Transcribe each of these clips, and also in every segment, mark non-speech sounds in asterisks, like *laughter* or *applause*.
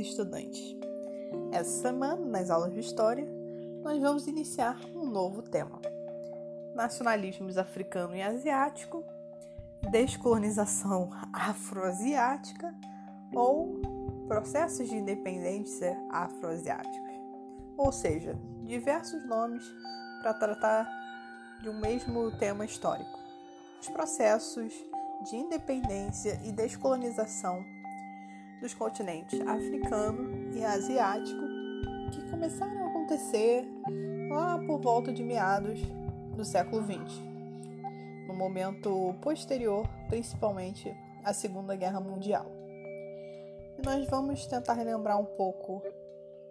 estudantes. Essa semana, nas aulas de História, nós vamos iniciar um novo tema: nacionalismos africano e asiático, descolonização afroasiática ou processos de independência afroasiáticos. Ou seja, diversos nomes para tratar de um mesmo tema histórico: os processos de independência e descolonização dos continentes africano e asiático que começaram a acontecer lá por volta de meados do século XX, no momento posterior, principalmente à Segunda Guerra Mundial. E nós vamos tentar relembrar um pouco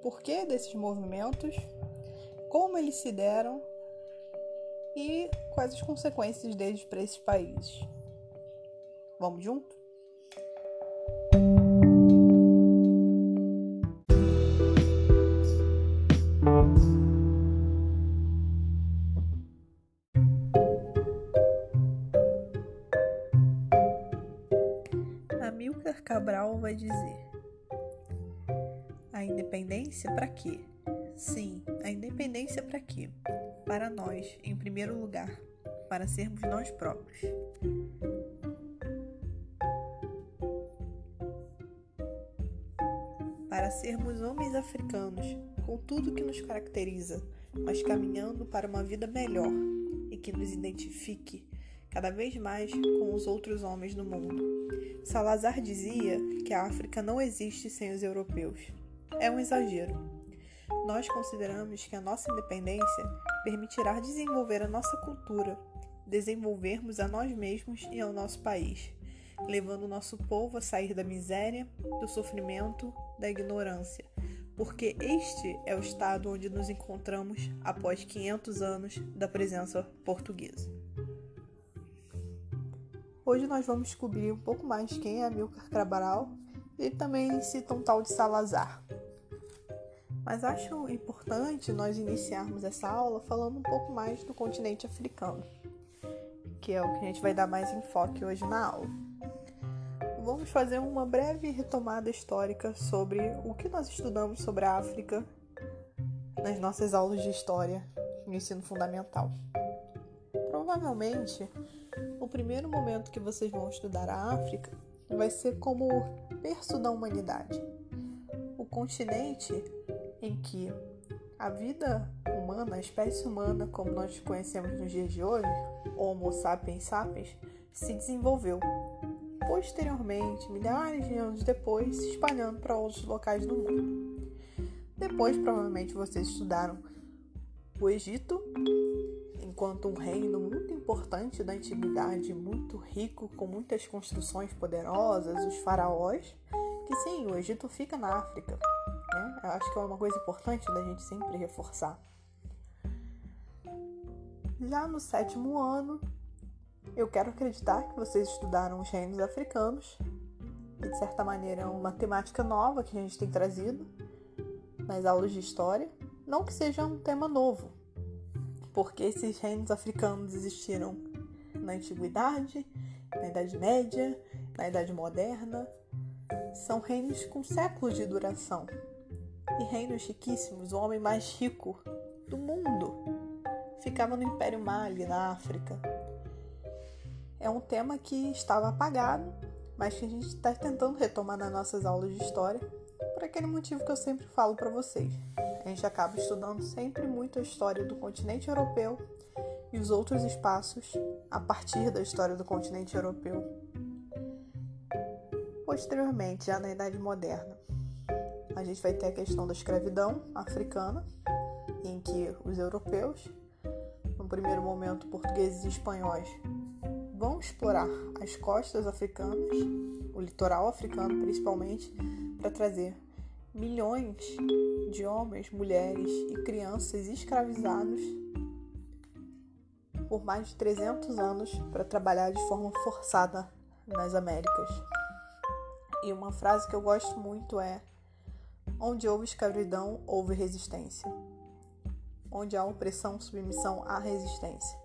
por que desses movimentos, como eles se deram e quais as consequências deles para esses países. Vamos junto? Cabral vai dizer: A independência para quê? Sim, a independência para quê? Para nós, em primeiro lugar, para sermos nós próprios. Para sermos homens africanos, com tudo que nos caracteriza, mas caminhando para uma vida melhor e que nos identifique cada vez mais com os outros homens do mundo. Salazar dizia que a África não existe sem os europeus. É um exagero. Nós consideramos que a nossa independência permitirá desenvolver a nossa cultura, desenvolvermos a nós mesmos e ao nosso país, levando o nosso povo a sair da miséria, do sofrimento, da ignorância, porque este é o estado onde nos encontramos após 500 anos da presença portuguesa. Hoje nós vamos descobrir um pouco mais quem é Amilcar Cabral e também cita um tal de Salazar. Mas acho importante nós iniciarmos essa aula falando um pouco mais do continente africano, que é o que a gente vai dar mais enfoque hoje na aula. Vamos fazer uma breve retomada histórica sobre o que nós estudamos sobre a África nas nossas aulas de história no ensino fundamental. Provavelmente, o primeiro momento que vocês vão estudar a África vai ser como berço da humanidade. O continente em que a vida humana, a espécie humana, como nós conhecemos nos dias de hoje, Homo sapiens sapiens, se desenvolveu. Posteriormente, milhares de anos depois, se espalhando para outros locais do mundo. Depois, provavelmente, vocês estudaram o Egito, enquanto um reino muito importante da antiguidade, muito rico, com muitas construções poderosas, os faraós, que sim, o Egito fica na África. Né? Eu acho que é uma coisa importante da gente sempre reforçar. Já no sétimo ano, eu quero acreditar que vocês estudaram os reinos africanos, e de certa maneira é uma temática nova que a gente tem trazido nas aulas de história. Não que seja um tema novo, porque esses reinos africanos existiram na antiguidade, na Idade Média, na Idade Moderna. São reinos com séculos de duração e reinos riquíssimos. O homem mais rico do mundo ficava no Império Mali, na África. É um tema que estava apagado, mas que a gente está tentando retomar nas nossas aulas de história, por aquele motivo que eu sempre falo para vocês. A gente acaba estudando sempre muito a história do continente europeu e os outros espaços a partir da história do continente europeu. Posteriormente, já na Idade Moderna, a gente vai ter a questão da escravidão africana, em que os europeus, no primeiro momento portugueses e espanhóis, vão explorar as costas africanas, o litoral africano principalmente, para trazer milhões de homens, mulheres e crianças escravizados por mais de 300 anos para trabalhar de forma forçada nas Américas. E uma frase que eu gosto muito é: Onde houve escravidão, houve resistência. Onde há opressão, submissão, há resistência.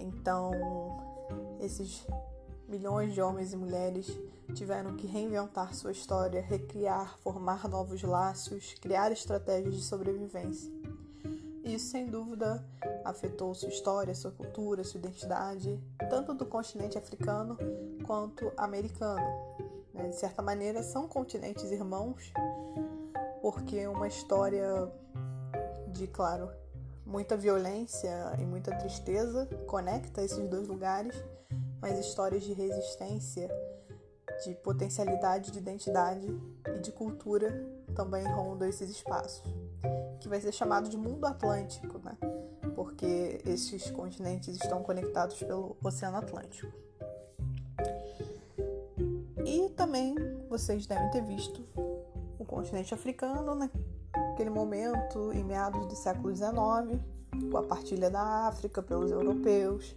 Então, esses milhões de homens e mulheres tiveram que reinventar sua história, recriar, formar novos laços, criar estratégias de sobrevivência. Isso, sem dúvida, afetou sua história, sua cultura, sua identidade, tanto do continente africano quanto americano. Né? De certa maneira, são continentes irmãos, porque uma história de, claro, muita violência e muita tristeza conecta esses dois lugares, mas histórias de resistência, de potencialidade de identidade e de cultura também rondam esses espaços que vai ser chamado de mundo atlântico, né? Porque esses continentes estão conectados pelo Oceano Atlântico. E também vocês devem ter visto o continente africano naquele momento, em meados do século XIX, com a partilha da África pelos europeus,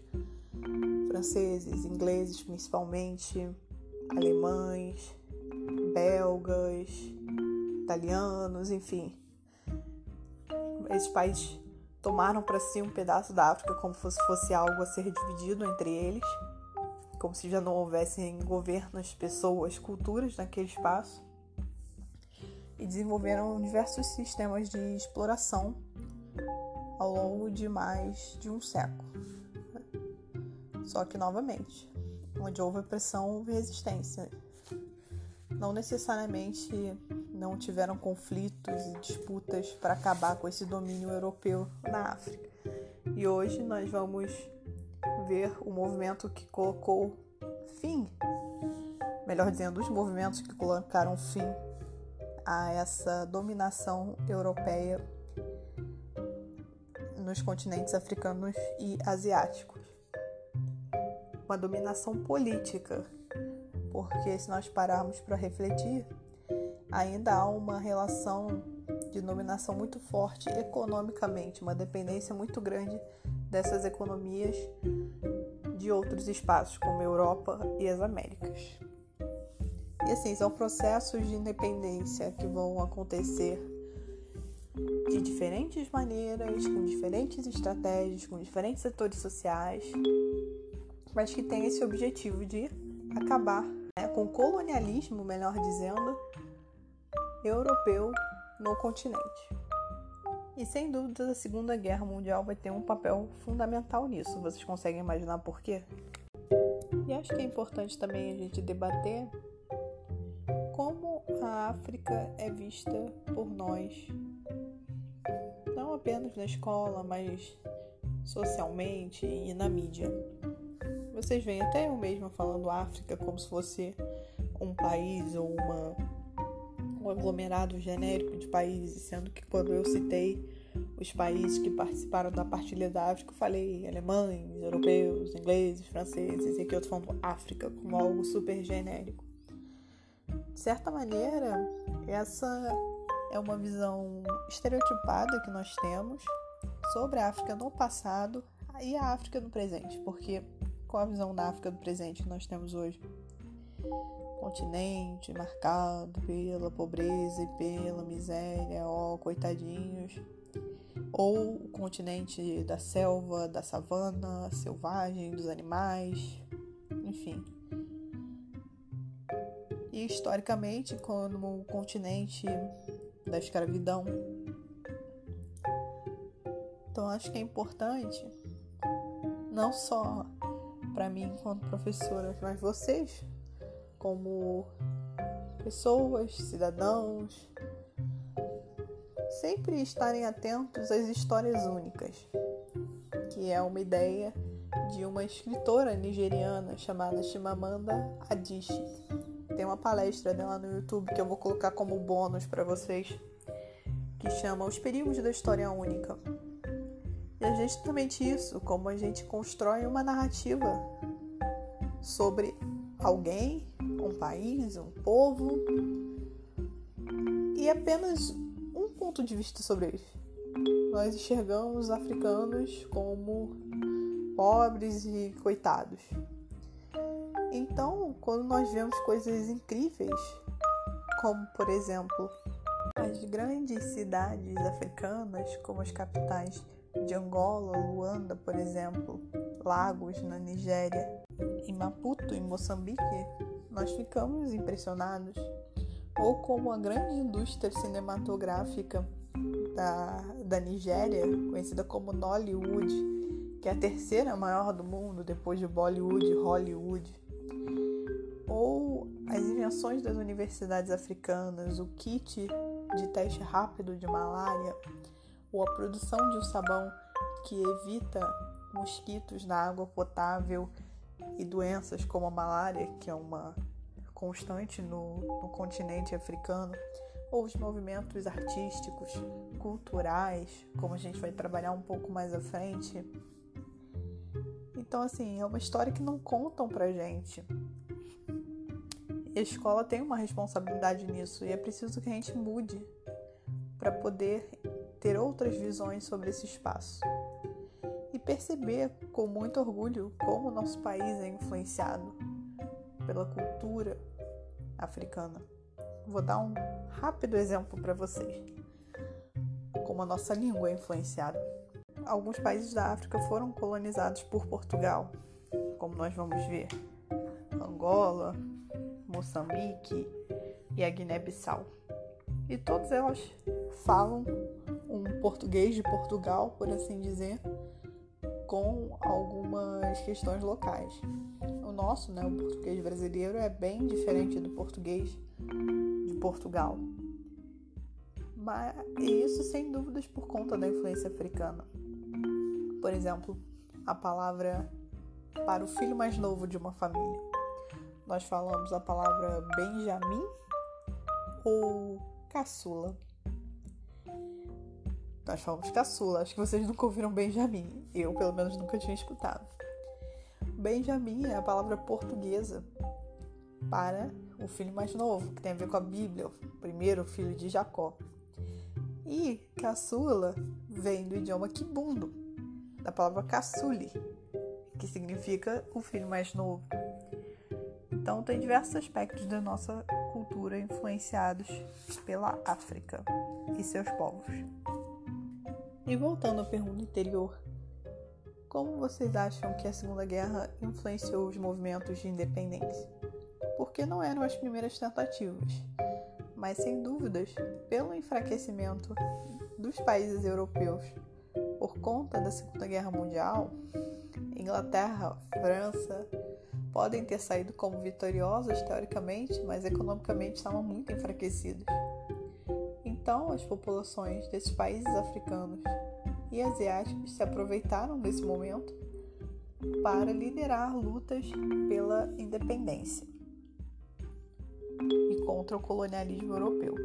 franceses, ingleses principalmente, alemães, belgas, italianos, enfim, esses países tomaram para si um pedaço da África como se fosse algo a ser dividido entre eles, como se já não houvessem governos, pessoas, culturas naquele espaço, e desenvolveram diversos sistemas de exploração ao longo de mais de um século. Só que, novamente, onde houve pressão, houve resistência. Não necessariamente não tiveram conflitos e disputas para acabar com esse domínio europeu na África. E hoje nós vamos ver o movimento que colocou fim, melhor dizendo, os movimentos que colocaram fim a essa dominação europeia nos continentes africanos e asiáticos. Uma dominação política, porque se nós pararmos para refletir, ainda há uma relação de dominação muito forte economicamente, uma dependência muito grande dessas economias de outros espaços, como a Europa e as Américas. E assim, são processos de independência que vão acontecer de diferentes maneiras, com diferentes estratégias, com diferentes setores sociais, mas que tem esse objetivo de acabar né, com o colonialismo, melhor dizendo, europeu no continente. E sem dúvida a Segunda Guerra Mundial vai ter um papel fundamental nisso. Vocês conseguem imaginar por quê? E acho que é importante também a gente debater a África é vista por nós, não apenas na escola, mas socialmente e na mídia. Vocês veem até eu mesma falando África como se fosse um país ou uma um aglomerado genérico de países, sendo que quando eu citei os países que participaram da partilha da África, eu falei alemães, europeus, ingleses, franceses, e aqui eu tô falando África como algo super genérico. De certa maneira, essa é uma visão estereotipada que nós temos sobre a África no passado e a África no presente, porque qual a visão da África do presente que nós temos hoje? continente marcado pela pobreza e pela miséria, ó, coitadinhos. Ou o continente da selva, da savana, selvagem, dos animais, enfim. E historicamente, como o continente da escravidão. Então acho que é importante, não só para mim enquanto professora, mas vocês como pessoas, cidadãos, sempre estarem atentos às histórias únicas, que é uma ideia de uma escritora nigeriana chamada Chimamanda Adichie. Tem uma palestra dela no YouTube que eu vou colocar como bônus para vocês, que chama Os Perigos da História Única. E é justamente isso, como a gente constrói uma narrativa sobre alguém um país, um povo e apenas um ponto de vista sobre eles. Nós enxergamos os africanos como pobres e coitados. Então, quando nós vemos coisas incríveis, como por exemplo as grandes cidades africanas, como as capitais de Angola, Luanda, por exemplo, Lagos, na Nigéria, em Maputo, em Moçambique, nós ficamos impressionados. Ou como a grande indústria cinematográfica da, da Nigéria, conhecida como Nollywood, que é a terceira maior do mundo depois de Bollywood e Hollywood. Ou as invenções das universidades africanas, o kit de teste rápido de malária, ou a produção de um sabão que evita mosquitos na água potável e doenças como a malária, que é uma constante no, no continente africano, ou os movimentos artísticos, culturais, como a gente vai trabalhar um pouco mais à frente. Então, assim, é uma história que não contam pra gente. E a escola tem uma responsabilidade nisso e é preciso que a gente mude para poder ter outras visões sobre esse espaço e perceber com muito orgulho como o nosso país é influenciado pela cultura africana. Vou dar um rápido exemplo para vocês. Como a nossa língua é influenciada. Alguns países da África foram colonizados por Portugal, como nós vamos ver. Angola, Moçambique e a Guiné-Bissau. E todas elas falam um português de Portugal, por assim dizer, com algumas questões locais. O nosso, né, o português brasileiro, é bem diferente do português de Portugal. Mas isso sem dúvidas por conta da influência africana. Por exemplo, a palavra para o filho mais novo de uma família. Nós falamos a palavra Benjamin ou caçula. Nós falamos caçula, acho que vocês nunca ouviram Benjamin. Eu, pelo menos, nunca tinha escutado. Benjamin é a palavra portuguesa para o filho mais novo, que tem a ver com a Bíblia, o primeiro filho de Jacó. E caçula vem do idioma quibundo, da palavra caçule, que significa o filho mais novo. Então, tem diversos aspectos da nossa cultura influenciados pela África e seus povos. E voltando à pergunta anterior, como vocês acham que a Segunda Guerra influenciou os movimentos de independência? Porque não eram as primeiras tentativas, mas sem dúvidas, pelo enfraquecimento dos países europeus conta da Segunda Guerra Mundial, Inglaterra, França podem ter saído como vitoriosos teoricamente, mas economicamente estavam muito enfraquecidos. Então, as populações desses países africanos e asiáticos se aproveitaram desse momento para liderar lutas pela independência e contra o colonialismo europeu.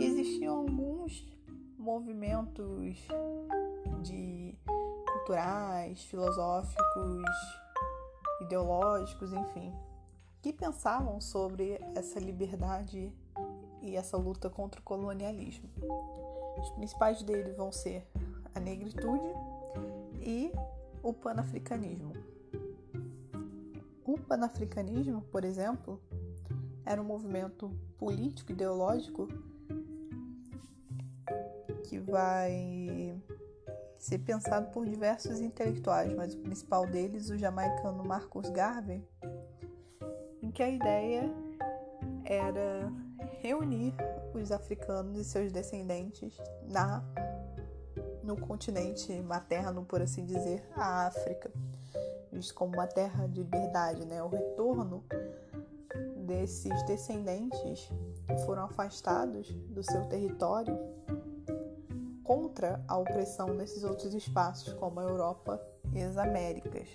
Existiam alguns movimentos de culturais, filosóficos, ideológicos, enfim, que pensavam sobre essa liberdade e essa luta contra o colonialismo. Os principais deles vão ser a negritude e o panafricanismo. O panafricanismo, por exemplo, era um movimento político ideológico que vai ser pensado por diversos intelectuais, mas o principal deles, o jamaicano Marcus Garvey, em que a ideia era reunir os africanos e seus descendentes na no continente materno, por assim dizer, a África, visto como uma terra de liberdade, né? O retorno desses descendentes que foram afastados do seu território contra a opressão nesses outros espaços, como a Europa e as Américas.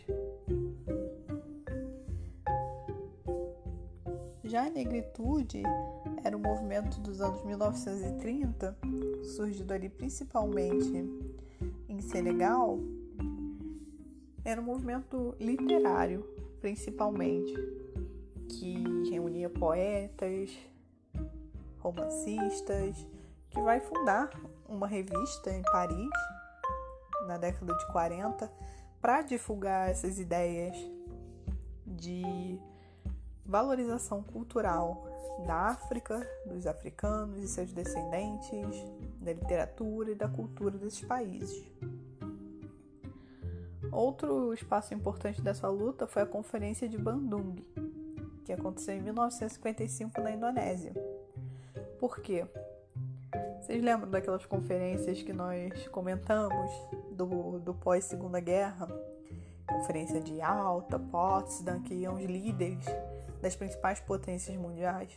Já a negritude era um movimento dos anos 1930, surgido ali principalmente em Senegal. Era um movimento literário, principalmente, que reunia poetas, romancistas, que vai fundar uma revista em Paris na década de 40 para divulgar essas ideias de valorização cultural da África, dos africanos e seus descendentes, da literatura e da cultura desses países. Outro espaço importante dessa luta foi a Conferência de Bandung, que aconteceu em 1955 na Indonésia. Por quê? Vocês lembram daquelas conferências que nós comentamos do, do pós-segunda guerra? Conferência de Alta, Potsdam, que iam os líderes das principais potências mundiais.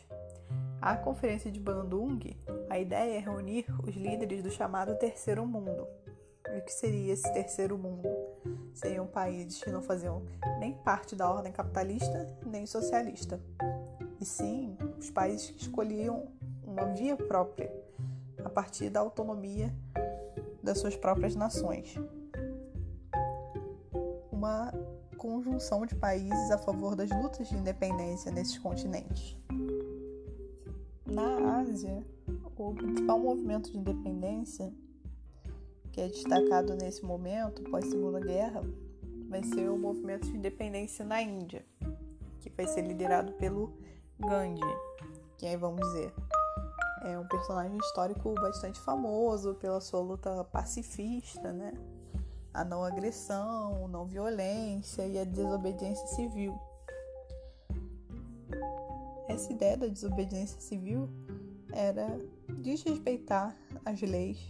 A Conferência de Bandung, a ideia é reunir os líderes do chamado Terceiro Mundo. E o que seria esse Terceiro Mundo? Seriam países que não faziam nem parte da ordem capitalista nem socialista, e sim os países que escolhiam uma via própria a partir da autonomia das suas próprias nações. Uma conjunção de países a favor das lutas de independência nesses continentes. Na Ásia, o principal movimento de independência que é destacado nesse momento, pós-Segunda Guerra, vai ser o movimento de independência na Índia, que vai ser liderado pelo Gandhi, que aí vamos dizer é um personagem histórico bastante famoso pela sua luta pacifista, né? A não agressão, não violência e a desobediência civil. Essa ideia da desobediência civil era desrespeitar as leis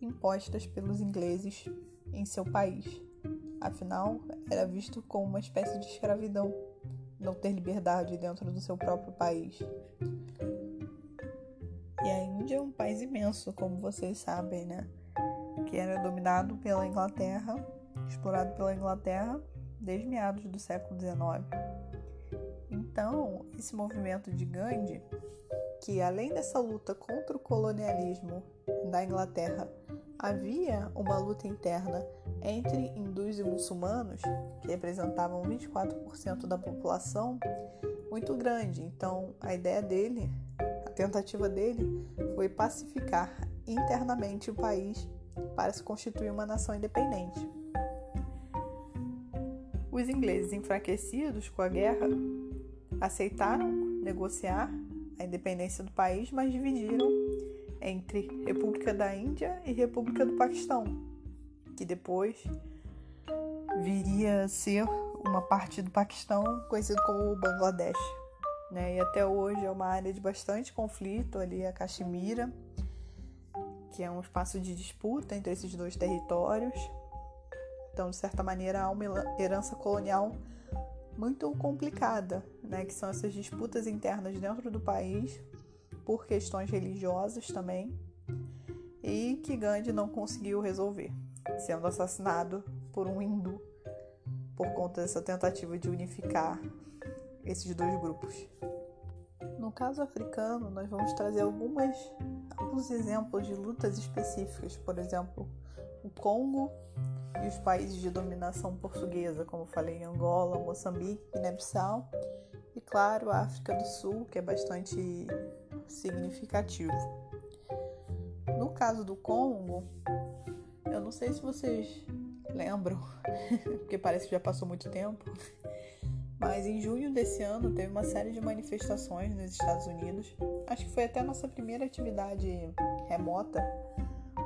impostas pelos ingleses em seu país. Afinal, era visto como uma espécie de escravidão não ter liberdade dentro do seu próprio país. Imenso, como vocês sabem, né? Que era dominado pela Inglaterra, explorado pela Inglaterra desde meados do século XIX. Então, esse movimento de Gandhi, que além dessa luta contra o colonialismo da Inglaterra, havia uma luta interna entre hindus e muçulmanos, que representavam 24% da população, muito grande. Então, a ideia dele tentativa dele foi pacificar internamente o país para se constituir uma nação independente. Os ingleses, enfraquecidos com a guerra, aceitaram negociar a independência do país, mas dividiram entre República da Índia e República do Paquistão, que depois viria a ser uma parte do Paquistão conhecido como Bangladesh né? E até hoje é uma área de bastante conflito ali, a Caxemira, que é um espaço de disputa entre esses dois territórios. Então, de certa maneira, há uma herança colonial muito complicada, né? Que são essas disputas internas dentro do país por questões religiosas também e que Gandhi não conseguiu resolver, sendo assassinado por um hindu por conta dessa tentativa de unificar esses dois grupos. No caso africano, nós vamos trazer algumas, alguns exemplos de lutas específicas, por exemplo, o Congo e os países de dominação portuguesa, como falei, Angola, Moçambique, Guiné-Bissau, e claro, a África do Sul, que é bastante significativo. No caso do Congo, eu não sei se vocês lembram, *laughs* porque parece que já passou muito tempo, mas em junho desse ano teve uma série de manifestações nos Estados Unidos. Acho que foi até a nossa primeira atividade remota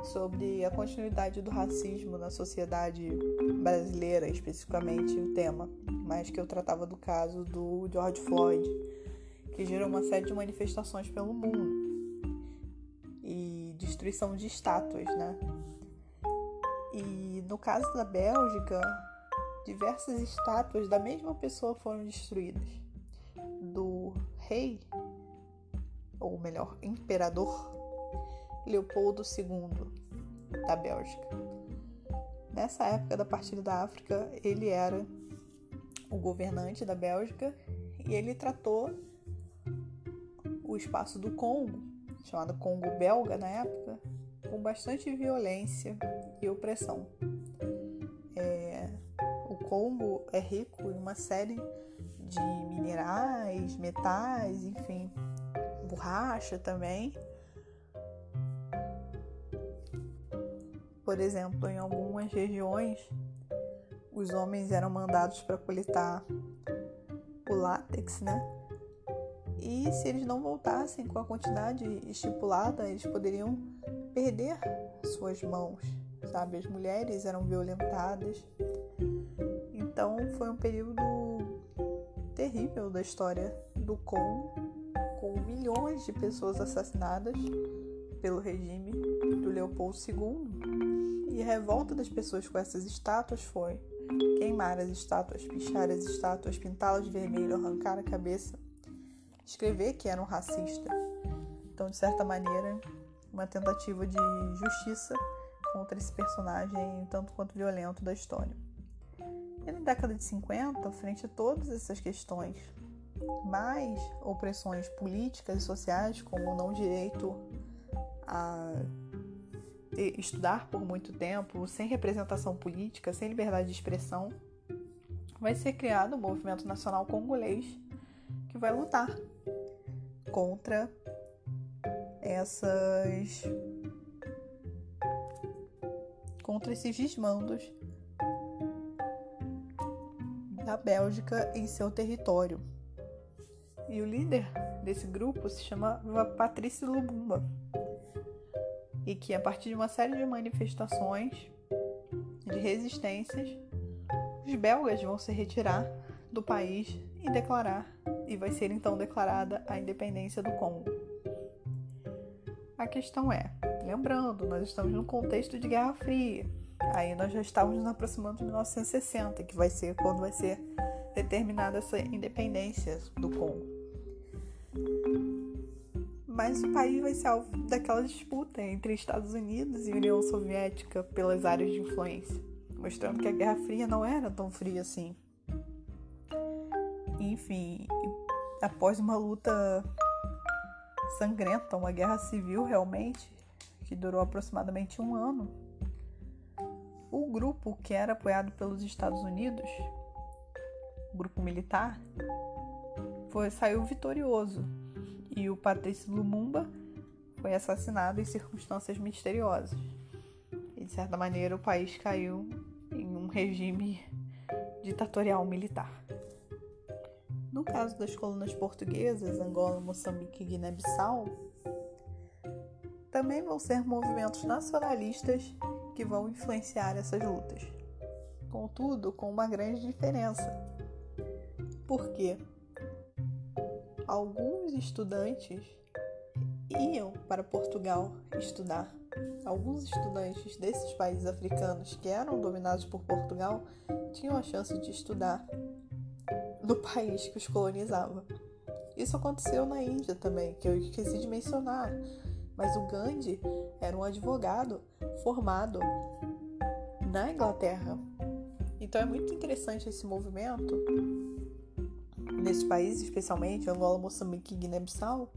sobre a continuidade do racismo na sociedade brasileira, especificamente o tema, mas que eu tratava do caso do George Floyd, que gerou uma série de manifestações pelo mundo e destruição de estátuas, né? E no caso da Bélgica, diversas estátuas da mesma pessoa foram destruídas. Do rei, ou melhor, imperador Leopoldo II da Bélgica. Nessa época da partida da África, ele era o governante da Bélgica e ele tratou o espaço do Congo, chamado Congo belga na época, com bastante violência e opressão. Congo é rico em uma série de minerais, metais, enfim, borracha também. Por exemplo, em algumas regiões, os homens eram mandados para coletar o látex, né? E se eles não voltassem com a quantidade estipulada, eles poderiam perder suas mãos, sabe? As mulheres eram violentadas Então foi um período terrível da história do Congo, com milhões de pessoas assassinadas pelo regime do Leopoldo II. E a revolta das pessoas com essas estátuas foi queimar as estátuas, pichar as estátuas, pintá-las de vermelho, arrancar a cabeça, escrever que eram racistas. Então, de certa maneira, uma tentativa de justiça contra esse personagem tanto quanto violento da história. E na década de 50, frente a todas essas questões, mais opressões políticas e sociais, como o não direito a estudar por muito tempo, sem representação política, sem liberdade de expressão, vai ser criado o Movimento Nacional Congolês, que vai lutar contra essas contra esses desmandos da Bélgica em seu território. E o líder desse grupo se chamava Patrício Lumumba. E que a partir de uma série de manifestações de resistências, os belgas vão se retirar do país e declarar, e vai ser então declarada a independência do Congo. A questão é, lembrando, nós estamos num contexto de Guerra Fria. Aí nós já estávamos nos aproximando de 1960, que vai ser quando vai ser determinada essa independência do Congo. Mas o país vai ser alvo daquela disputa entre Estados Unidos e União Soviética pelas áreas de influência, mostrando que a Guerra Fria não era tão fria assim. Enfim, após uma luta sangrenta, uma guerra civil realmente, que durou aproximadamente um ano, o grupo que era apoiado pelos Estados Unidos, o grupo militar, foi, saiu vitorioso e o Patrício Lumumba foi assassinado em circunstâncias misteriosas. E de certa maneira o país caiu em um regime ditatorial militar. No caso das colunas portuguesas, Angola, Moçambique e Guiné-Bissau, também vão ser movimentos nacionalistas que vão influenciar essas lutas. Contudo, com uma grande diferença. Por quê? Alguns estudantes iam para Portugal estudar. Alguns estudantes desses países africanos que eram dominados por Portugal tinham a chance de estudar no *laughs* país que os colonizava. Isso aconteceu na Índia também, que eu esqueci de mencionar. Mas o Gandhi era um advogado formado na Inglaterra. Então é muito interessante esse movimento nesses países, especialmente Angola, Moçambique e Guiné-Bissau,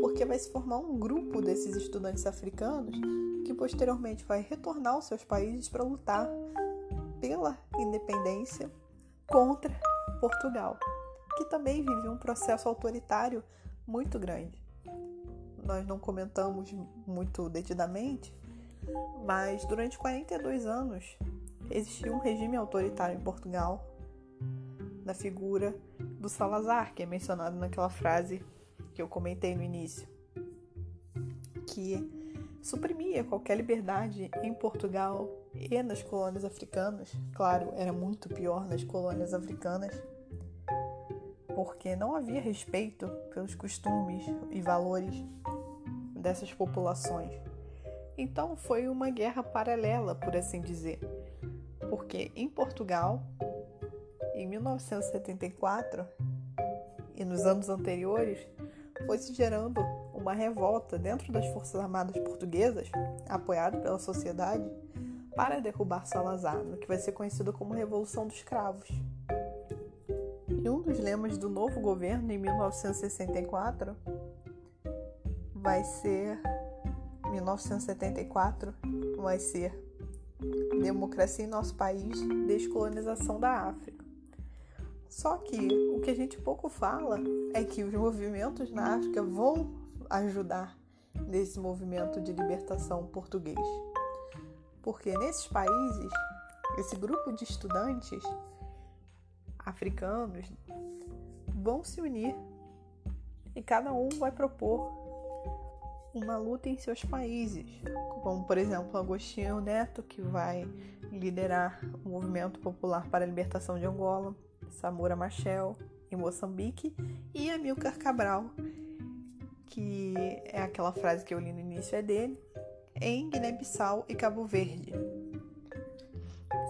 porque vai se formar um grupo desses estudantes africanos que posteriormente vai retornar aos seus países para lutar pela independência contra Portugal, que também vive um processo autoritário muito grande nós não comentamos muito detidamente, mas durante 42 anos existiu um regime autoritário em Portugal, na figura do Salazar, que é mencionado naquela frase que eu comentei no início, que suprimia qualquer liberdade em Portugal e nas colônias africanas. Claro, era muito pior nas colônias africanas, porque não havia respeito pelos costumes e valores dessas populações. Então foi uma guerra paralela, por assim dizer, porque em Portugal, em 1974 e nos anos anteriores, foi se gerando uma revolta dentro das Forças Armadas Portuguesas, apoiado pela sociedade, para derrubar Salazar, no que vai ser conhecido como Revolução dos Cravos. E um dos lemas do novo governo em 1964 vai ser 1974 vai ser democracia em nosso país, descolonização da África. Só que o que a gente pouco fala é que os movimentos na África vão ajudar nesse movimento de libertação português. Porque nesses países, esse grupo de estudantes africanos vão se unir e cada um vai propor uma luta em seus países, como por exemplo Agostinho Neto, que vai liderar o movimento popular para a libertação de Angola, Samora Machel em Moçambique e Amilcar Cabral, que é aquela frase que eu li no início é dele, em Guiné-Bissau e Cabo Verde.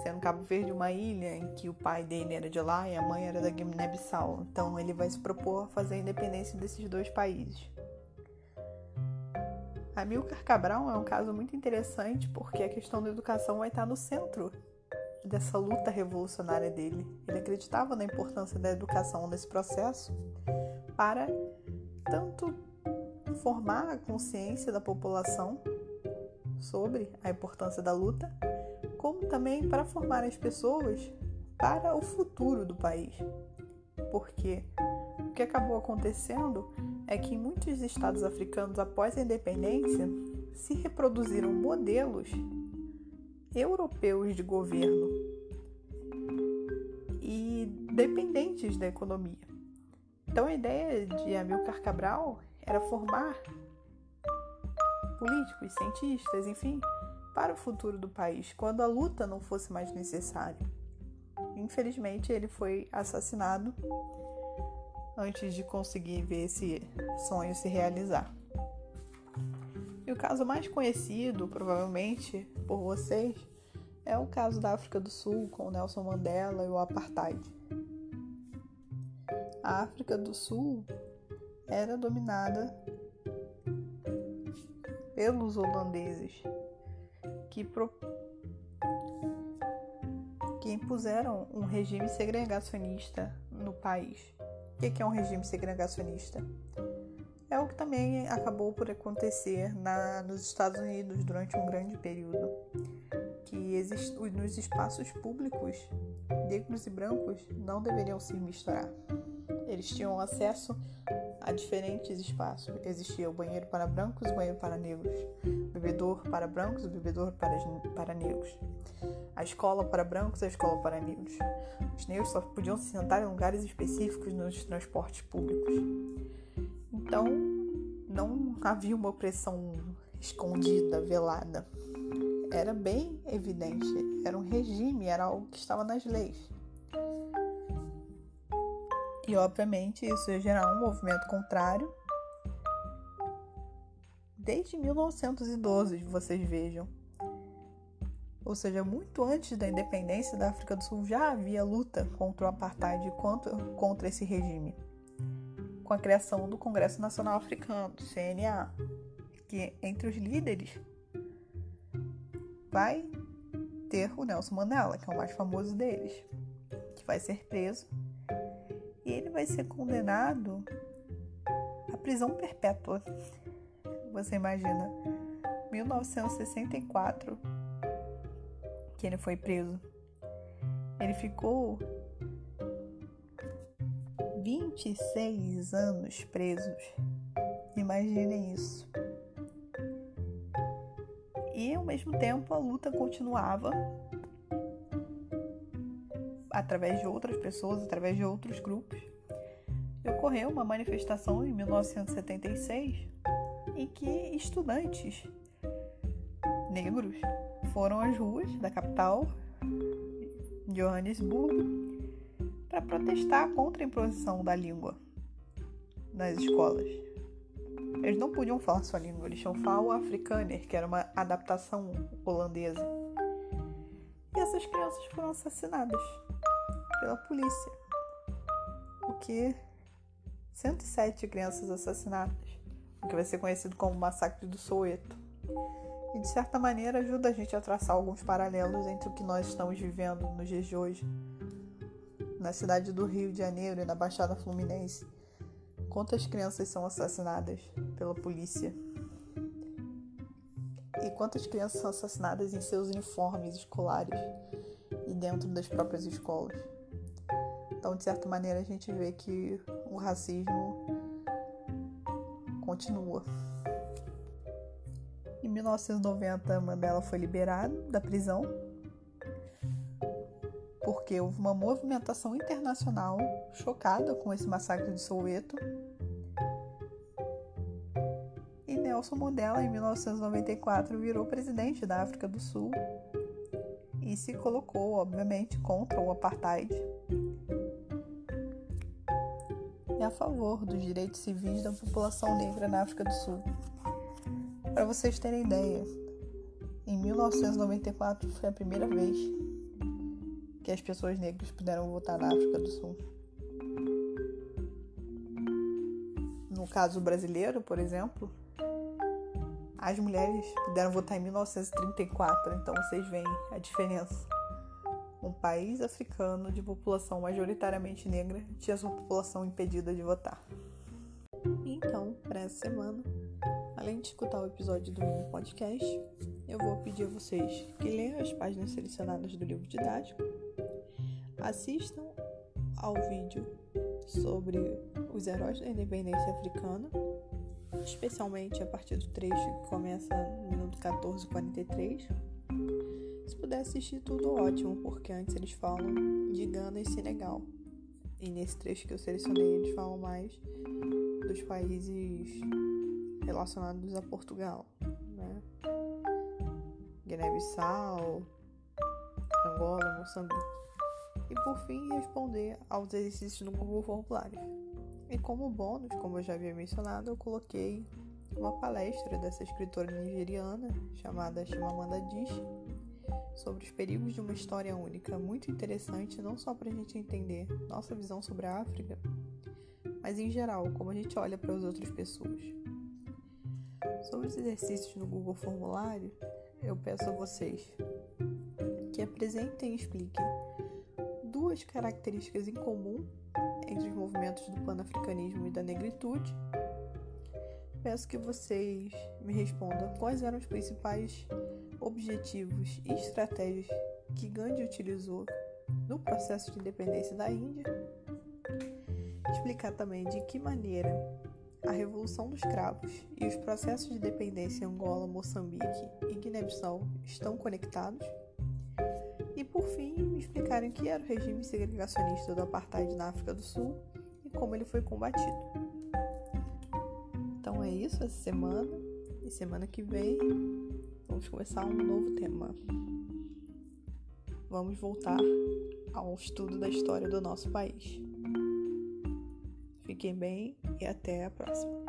Sendo Cabo Verde uma ilha em que o pai dele era de lá e a mãe era da Guiné-Bissau. Então ele vai se propor a fazer a independência desses dois países. Amilcar Cabral é um caso muito interessante porque a questão da educação vai estar no centro dessa luta revolucionária dele. Ele acreditava na importância da educação nesse processo para tanto formar a consciência da população sobre a importância da luta, como também para formar as pessoas para o futuro do país. Porque o que acabou acontecendo é que muitos estados africanos, após a independência, se reproduziram modelos europeus de governo e dependentes da economia. Então a ideia de Amilcar Cabral era formar políticos, cientistas, enfim, para o futuro do país, quando a luta não fosse mais necessária. Infelizmente, ele foi assassinado antes de conseguir ver esse sonho se realizar. E o caso mais conhecido, provavelmente, por vocês, é o caso da África do Sul com Nelson Mandela e o apartheid. A África do Sul era dominada pelos holandeses, que, pro... que impuseram um regime segregacionista no país. O que é um regime segregacionista? É o que também acabou por acontecer na, nos Estados Unidos durante um grande período, que exist, nos espaços públicos, negros e brancos não deveriam se misturar. Eles tinham acesso a diferentes espaços. Existia o banheiro para brancos, o banheiro para negros, bebedor para brancos, o bebedor para, para negros, a escola para brancos, a escola para negros. Os negros só podiam se sentar em lugares específicos nos transportes públicos. Então, não havia uma opressão escondida, velada. Era bem evidente, era um regime, era algo que estava nas leis. E obviamente isso ia gerar um movimento contrário. Desde 1912, vocês vejam. Ou seja, muito antes da independência da África do Sul já havia luta contra o apartheid, contra, contra esse regime. Com a criação do Congresso Nacional Africano, CNA, que entre os líderes vai ter o Nelson Mandela, que é o mais famoso deles, que vai ser preso e ele vai ser condenado à prisão perpétua. Você imagina, 1964 que ele foi preso. Ele ficou 26 anos presos. Imaginem isso. E ao mesmo tempo a luta continuava através de outras pessoas, através de outros grupos. Ocorreu uma manifestação em 1976 em que estudantes negros foram às ruas da capital, Johannesburgo, para protestar contra a imposição da língua nas escolas. Eles não podiam falar sua língua, eles tinham que falar o afrikaner, que era uma adaptação holandesa. E essas crianças foram assassinadas pela polícia. O que 107 crianças assassinadas, o que vai ser conhecido como Massacre do Soweto. E de certa maneira ajuda a gente a traçar alguns paralelos entre o que nós estamos vivendo nos dias de hoje, na cidade do Rio de Janeiro e na Baixada Fluminense. Quantas crianças são assassinadas pela polícia? E quantas crianças são assassinadas em seus uniformes escolares e dentro das próprias escolas? Então, de certa maneira, a gente vê que o racismo continua. Em 1990, Mandela foi liberado da prisão porque houve uma movimentação internacional chocada com esse massacre de Soweto. E Nelson Mandela, em 1994, virou presidente da África do Sul e se colocou, obviamente, contra o apartheid e a favor dos direitos civis da população negra na África do Sul. Para vocês terem ideia, em 1994 foi a primeira vez que as pessoas negras puderam votar na África do Sul. No caso brasileiro, por exemplo, as mulheres puderam votar em 1934, então vocês veem a diferença. Um país africano de população majoritariamente negra tinha sua população impedida de votar. Então, para essa semana, além de escutar o episódio do meu podcast, eu vou pedir a vocês que leiam as páginas selecionadas do livro didático, assistam ao vídeo sobre os heróis da independência africana especialmente a partir do trecho que começa no minuto 14:43. Se puder assistir tudo ótimo, porque antes eles falam de Gana e Senegal. E nesse trecho que eu selecionei, eles falam mais dos países relacionados a Portugal, né? Guiné-Bissau, Angola, Moçambique. E por fim, responder aos exercícios no Google Formulário. E como bônus, como eu já havia mencionado, eu coloquei uma palestra dessa escritora nigeriana chamada Chimamanda Adichie sobre os perigos de uma história única, muito interessante não só para a gente entender nossa visão sobre a África, mas em geral como a gente olha para as outras pessoas. Sobre os exercícios no Google Formulário, eu peço a vocês que apresentem e expliquem duas características em comum entre os movimentos do panafricanismo e da negritude. Peço que vocês me respondam quais eram os principais objetivos e estratégias que Gandhi utilizou no processo de independência da Índia. Explicar também de que maneira a Revolução dos Cravos e os processos de dependência em Angola, Moçambique e Guiné-Bissau estão conectados e por fim me explicarem o que era o regime segregacionista do apartheid na África do Sul e como ele foi combatido. Então é isso essa semana e semana que vem vamos começar um novo tema. Vamos voltar ao estudo da história do nosso país. Fiquem bem e até a próxima.